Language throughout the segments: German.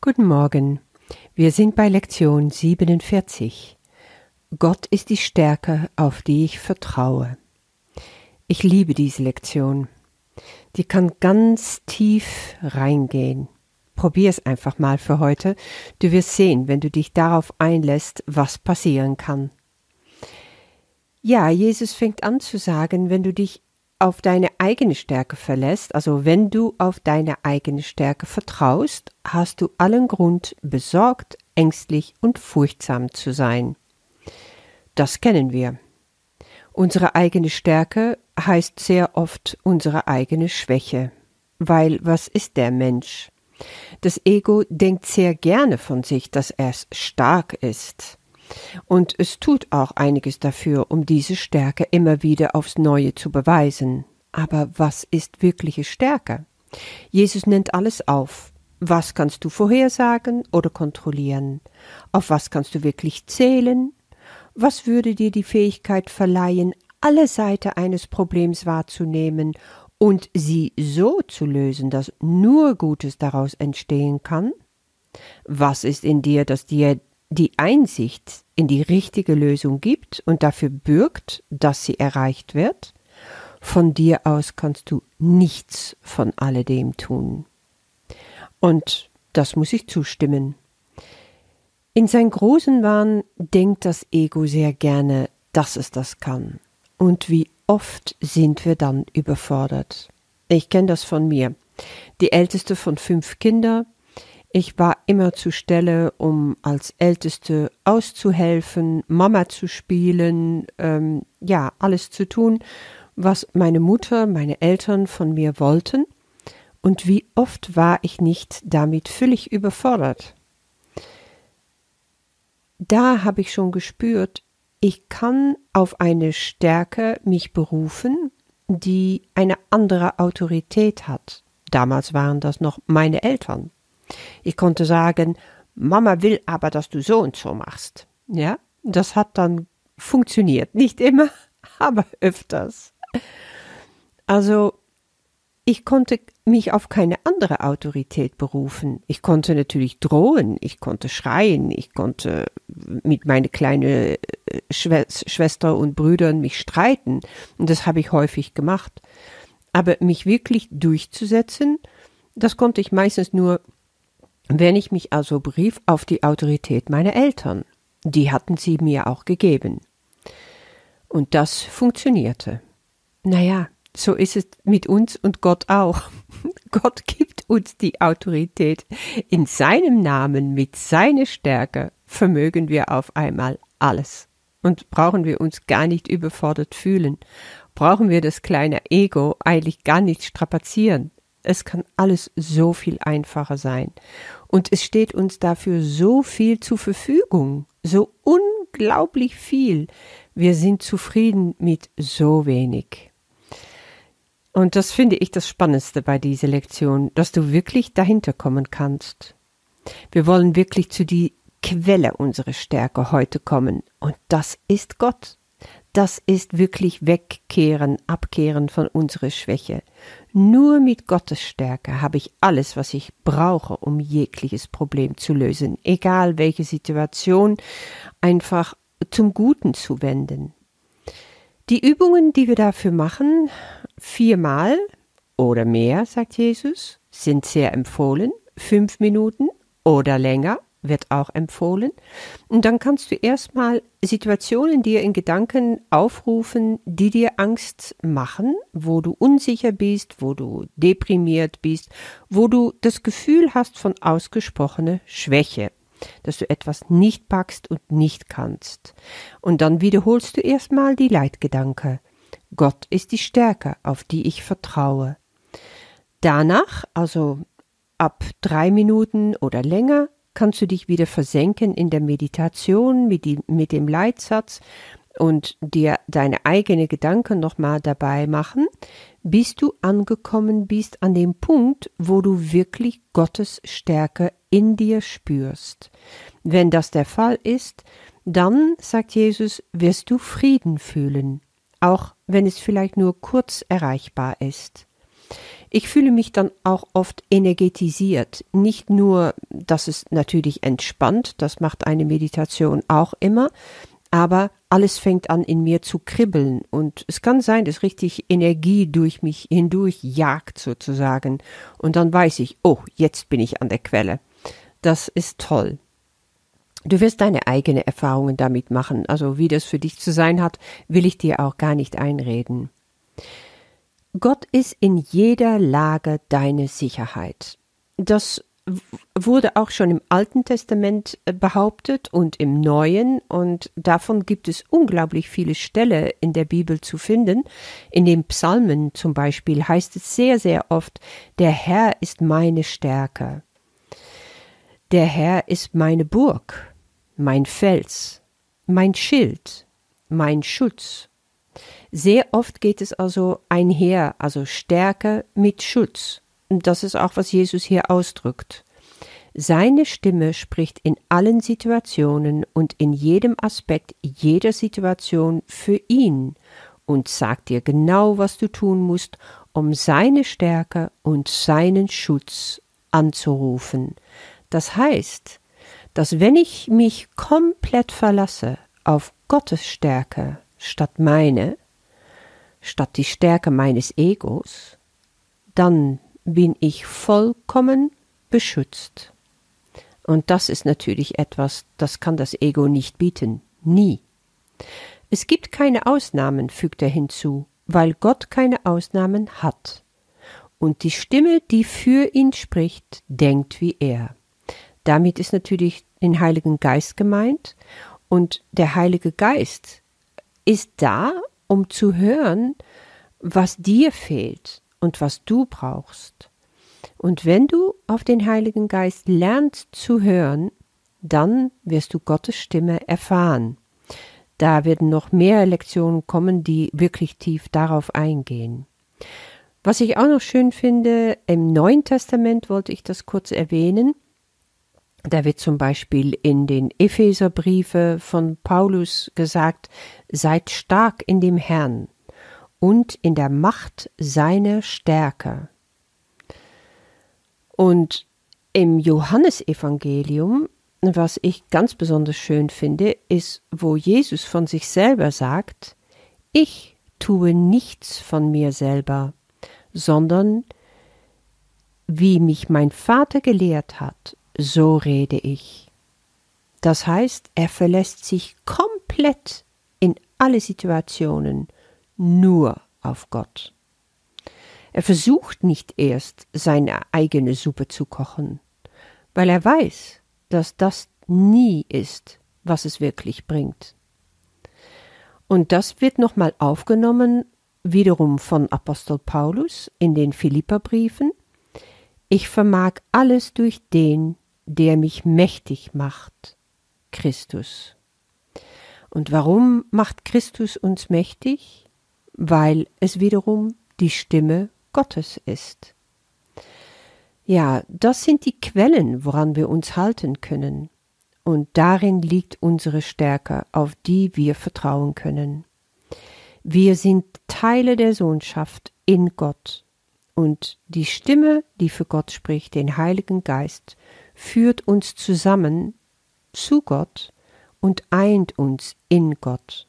Guten Morgen. Wir sind bei Lektion 47. Gott ist die Stärke, auf die ich vertraue. Ich liebe diese Lektion. Die kann ganz tief reingehen. Probier es einfach mal für heute. Du wirst sehen, wenn du dich darauf einlässt, was passieren kann. Ja, Jesus fängt an zu sagen, wenn du dich auf deine eigene Stärke verlässt, also wenn du auf deine eigene Stärke vertraust, hast du allen Grund, besorgt, ängstlich und furchtsam zu sein. Das kennen wir. Unsere eigene Stärke heißt sehr oft unsere eigene Schwäche. Weil was ist der Mensch? Das Ego denkt sehr gerne von sich, dass er stark ist. Und es tut auch einiges dafür, um diese Stärke immer wieder aufs Neue zu beweisen. Aber was ist wirkliche Stärke? Jesus nennt alles auf. Was kannst du vorhersagen oder kontrollieren? Auf was kannst du wirklich zählen? Was würde dir die Fähigkeit verleihen, alle Seiten eines Problems wahrzunehmen und sie so zu lösen, dass nur Gutes daraus entstehen kann? Was ist in dir, das dir die Einsicht in die richtige Lösung gibt und dafür bürgt, dass sie erreicht wird, von dir aus kannst du nichts von alledem tun. Und das muss ich zustimmen. In sein großen Wahn denkt das Ego sehr gerne, dass es das kann. Und wie oft sind wir dann überfordert. Ich kenne das von mir. Die älteste von fünf Kindern, ich war immer zur Stelle, um als Älteste auszuhelfen, Mama zu spielen, ähm, ja, alles zu tun, was meine Mutter, meine Eltern von mir wollten. Und wie oft war ich nicht damit völlig überfordert. Da habe ich schon gespürt, ich kann auf eine Stärke mich berufen, die eine andere Autorität hat. Damals waren das noch meine Eltern. Ich konnte sagen, Mama will aber, dass du so und so machst. Ja, das hat dann funktioniert. Nicht immer, aber öfters. Also, ich konnte mich auf keine andere Autorität berufen. Ich konnte natürlich drohen, ich konnte schreien, ich konnte mit meinen kleinen äh, Schwester und Brüdern mich streiten. Und das habe ich häufig gemacht. Aber mich wirklich durchzusetzen, das konnte ich meistens nur wenn ich mich also berief auf die Autorität meiner Eltern. Die hatten sie mir auch gegeben. Und das funktionierte. Naja, so ist es mit uns und Gott auch. Gott gibt uns die Autorität. In seinem Namen, mit seiner Stärke, vermögen wir auf einmal alles. Und brauchen wir uns gar nicht überfordert fühlen, brauchen wir das kleine Ego eigentlich gar nicht strapazieren. Es kann alles so viel einfacher sein. Und es steht uns dafür so viel zur Verfügung, so unglaublich viel. Wir sind zufrieden mit so wenig. Und das finde ich das Spannendste bei dieser Lektion, dass du wirklich dahinter kommen kannst. Wir wollen wirklich zu die Quelle unserer Stärke heute kommen. Und das ist Gott das ist wirklich Wegkehren, Abkehren von unserer Schwäche. Nur mit Gottes Stärke habe ich alles, was ich brauche, um jegliches Problem zu lösen, egal welche Situation, einfach zum Guten zu wenden. Die Übungen, die wir dafür machen, viermal oder mehr, sagt Jesus, sind sehr empfohlen, fünf Minuten oder länger wird auch empfohlen. Und dann kannst du erstmal Situationen dir in Gedanken aufrufen, die dir Angst machen, wo du unsicher bist, wo du deprimiert bist, wo du das Gefühl hast von ausgesprochener Schwäche, dass du etwas nicht packst und nicht kannst. Und dann wiederholst du erstmal die Leitgedanke. Gott ist die Stärke, auf die ich vertraue. Danach, also ab drei Minuten oder länger, kannst du dich wieder versenken in der Meditation mit, die, mit dem Leitsatz und dir deine eigenen Gedanken nochmal dabei machen, bis du angekommen bist an dem Punkt, wo du wirklich Gottes Stärke in dir spürst. Wenn das der Fall ist, dann, sagt Jesus, wirst du Frieden fühlen, auch wenn es vielleicht nur kurz erreichbar ist. Ich fühle mich dann auch oft energetisiert. Nicht nur, dass es natürlich entspannt, das macht eine Meditation auch immer, aber alles fängt an in mir zu kribbeln und es kann sein, dass richtig Energie durch mich hindurch jagt sozusagen und dann weiß ich, oh, jetzt bin ich an der Quelle. Das ist toll. Du wirst deine eigenen Erfahrungen damit machen, also wie das für dich zu sein hat, will ich dir auch gar nicht einreden. Gott ist in jeder Lage deine Sicherheit. Das wurde auch schon im Alten Testament äh, behauptet und im Neuen und davon gibt es unglaublich viele Stellen in der Bibel zu finden. In den Psalmen zum Beispiel heißt es sehr, sehr oft, der Herr ist meine Stärke. Der Herr ist meine Burg, mein Fels, mein Schild, mein Schutz. Sehr oft geht es also einher, also Stärke mit Schutz. Und das ist auch, was Jesus hier ausdrückt. Seine Stimme spricht in allen Situationen und in jedem Aspekt jeder Situation für ihn und sagt dir genau, was du tun musst, um seine Stärke und seinen Schutz anzurufen. Das heißt, dass wenn ich mich komplett verlasse auf Gottes Stärke statt meine, statt die Stärke meines Egos, dann bin ich vollkommen beschützt. Und das ist natürlich etwas, das kann das Ego nicht bieten. Nie. Es gibt keine Ausnahmen, fügt er hinzu, weil Gott keine Ausnahmen hat. Und die Stimme, die für ihn spricht, denkt wie er. Damit ist natürlich den Heiligen Geist gemeint. Und der Heilige Geist ist da, um zu hören, was dir fehlt und was du brauchst. Und wenn du auf den Heiligen Geist lernst zu hören, dann wirst du Gottes Stimme erfahren. Da werden noch mehr Lektionen kommen, die wirklich tief darauf eingehen. Was ich auch noch schön finde, im Neuen Testament wollte ich das kurz erwähnen. Da wird zum Beispiel in den Epheserbriefe von Paulus gesagt, seid stark in dem Herrn und in der Macht seiner Stärke. Und im Johannesevangelium, was ich ganz besonders schön finde, ist, wo Jesus von sich selber sagt, ich tue nichts von mir selber, sondern wie mich mein Vater gelehrt hat, so rede ich. Das heißt, er verlässt sich komplett in alle Situationen nur auf Gott. Er versucht nicht erst seine eigene Suppe zu kochen, weil er weiß, dass das nie ist, was es wirklich bringt. Und das wird nochmal aufgenommen, wiederum von Apostel Paulus in den Philipperbriefen. Ich vermag alles durch den, der mich mächtig macht, Christus. Und warum macht Christus uns mächtig? Weil es wiederum die Stimme Gottes ist. Ja, das sind die Quellen, woran wir uns halten können. Und darin liegt unsere Stärke, auf die wir vertrauen können. Wir sind Teile der Sohnschaft in Gott. Und die Stimme, die für Gott spricht, den Heiligen Geist, führt uns zusammen zu Gott und eint uns in Gott.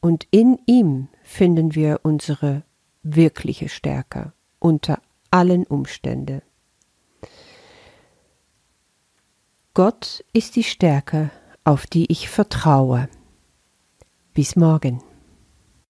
Und in ihm finden wir unsere wirkliche Stärke unter allen Umständen. Gott ist die Stärke, auf die ich vertraue. Bis morgen.